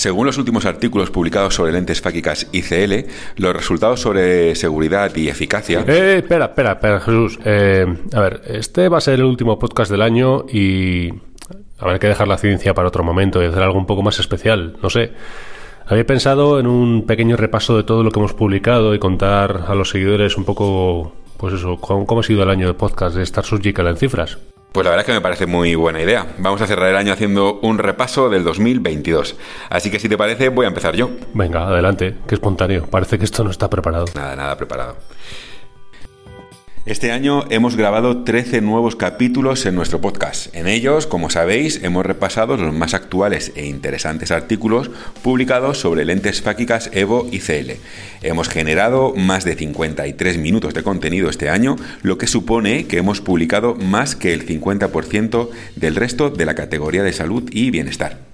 Según los últimos artículos publicados sobre lentes fáquicas ICL, los resultados sobre seguridad y eficacia... Eh, espera, espera, espera, Jesús. Eh, a ver, este va a ser el último podcast del año y habrá que dejar la ciencia para otro momento y hacer algo un poco más especial, no sé. Había pensado en un pequeño repaso de todo lo que hemos publicado y contar a los seguidores un poco, pues eso, cómo, ha sido el año de podcast de Star Surgical en cifras. Pues la verdad es que me parece muy buena idea. Vamos a cerrar el año haciendo un repaso del 2022. Así que si te parece, voy a empezar yo. Venga, adelante, qué espontáneo. Parece que esto no está preparado. Nada, nada preparado. Este año hemos grabado 13 nuevos capítulos en nuestro podcast. En ellos, como sabéis, hemos repasado los más actuales e interesantes artículos publicados sobre lentes fáquicas Evo y CL. Hemos generado más de 53 minutos de contenido este año, lo que supone que hemos publicado más que el 50% del resto de la categoría de salud y bienestar.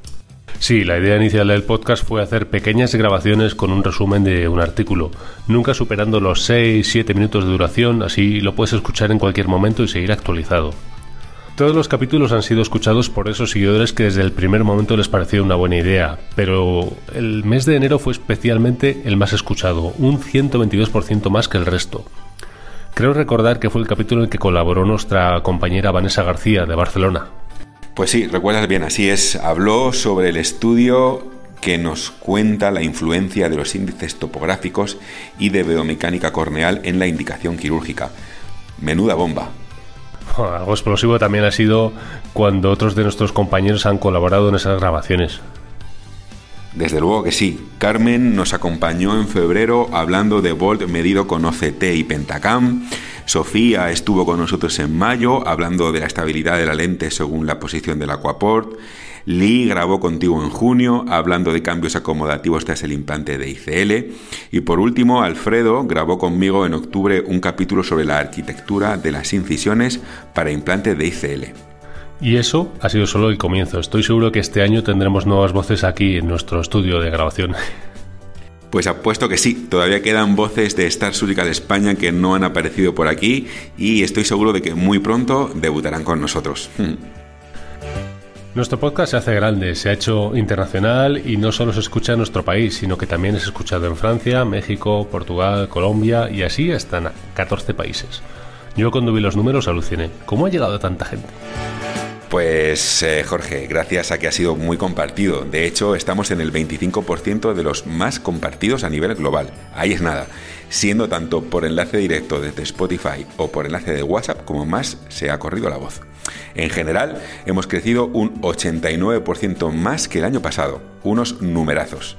Sí, la idea inicial del podcast fue hacer pequeñas grabaciones con un resumen de un artículo, nunca superando los 6-7 minutos de duración, así lo puedes escuchar en cualquier momento y seguir actualizado. Todos los capítulos han sido escuchados por esos seguidores que desde el primer momento les pareció una buena idea, pero el mes de enero fue especialmente el más escuchado, un 122% más que el resto. Creo recordar que fue el capítulo en el que colaboró nuestra compañera Vanessa García de Barcelona. Pues sí, recuerdas bien, así es. Habló sobre el estudio que nos cuenta la influencia de los índices topográficos y de biomecánica corneal en la indicación quirúrgica. Menuda bomba. Algo explosivo también ha sido cuando otros de nuestros compañeros han colaborado en esas grabaciones. Desde luego que sí. Carmen nos acompañó en febrero hablando de Volt medido con OCT y Pentacam. Sofía estuvo con nosotros en mayo hablando de la estabilidad de la lente según la posición del aquaport. Lee grabó contigo en junio hablando de cambios acomodativos tras el implante de ICL. Y por último, Alfredo grabó conmigo en octubre un capítulo sobre la arquitectura de las incisiones para implante de ICL. Y eso ha sido solo el comienzo. Estoy seguro que este año tendremos nuevas voces aquí en nuestro estudio de grabación. Pues apuesto que sí, todavía quedan voces de Star Surgical España que no han aparecido por aquí y estoy seguro de que muy pronto debutarán con nosotros. Nuestro podcast se hace grande, se ha hecho internacional y no solo se escucha en nuestro país, sino que también es escuchado en Francia, México, Portugal, Colombia y así hasta en 14 países. Yo cuando vi los números aluciné. ¿Cómo ha llegado tanta gente? Pues eh, Jorge, gracias a que ha sido muy compartido. De hecho, estamos en el 25% de los más compartidos a nivel global. Ahí es nada. Siendo tanto por enlace directo desde Spotify o por enlace de WhatsApp como más se ha corrido la voz. En general, hemos crecido un 89% más que el año pasado. Unos numerazos.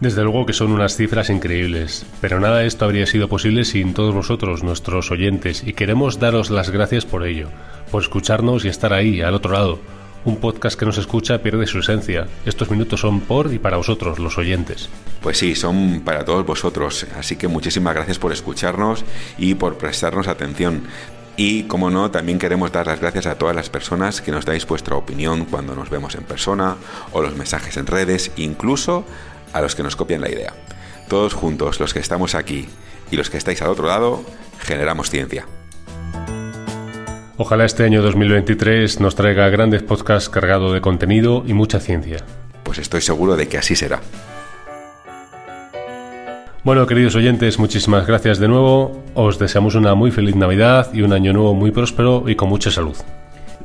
Desde luego que son unas cifras increíbles, pero nada de esto habría sido posible sin todos vosotros, nuestros oyentes, y queremos daros las gracias por ello por escucharnos y estar ahí, al otro lado. Un podcast que nos escucha pierde su esencia. Estos minutos son por y para vosotros, los oyentes. Pues sí, son para todos vosotros. Así que muchísimas gracias por escucharnos y por prestarnos atención. Y como no, también queremos dar las gracias a todas las personas que nos dais vuestra opinión cuando nos vemos en persona o los mensajes en redes, incluso a los que nos copian la idea. Todos juntos, los que estamos aquí y los que estáis al otro lado, generamos ciencia. Ojalá este año 2023 nos traiga grandes podcasts cargados de contenido y mucha ciencia. Pues estoy seguro de que así será. Bueno, queridos oyentes, muchísimas gracias de nuevo. Os deseamos una muy feliz Navidad y un año nuevo muy próspero y con mucha salud.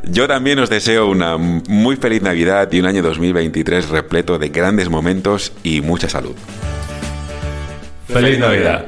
Yo también os deseo una muy feliz Navidad y un año 2023 repleto de grandes momentos y mucha salud. ¡Feliz Navidad!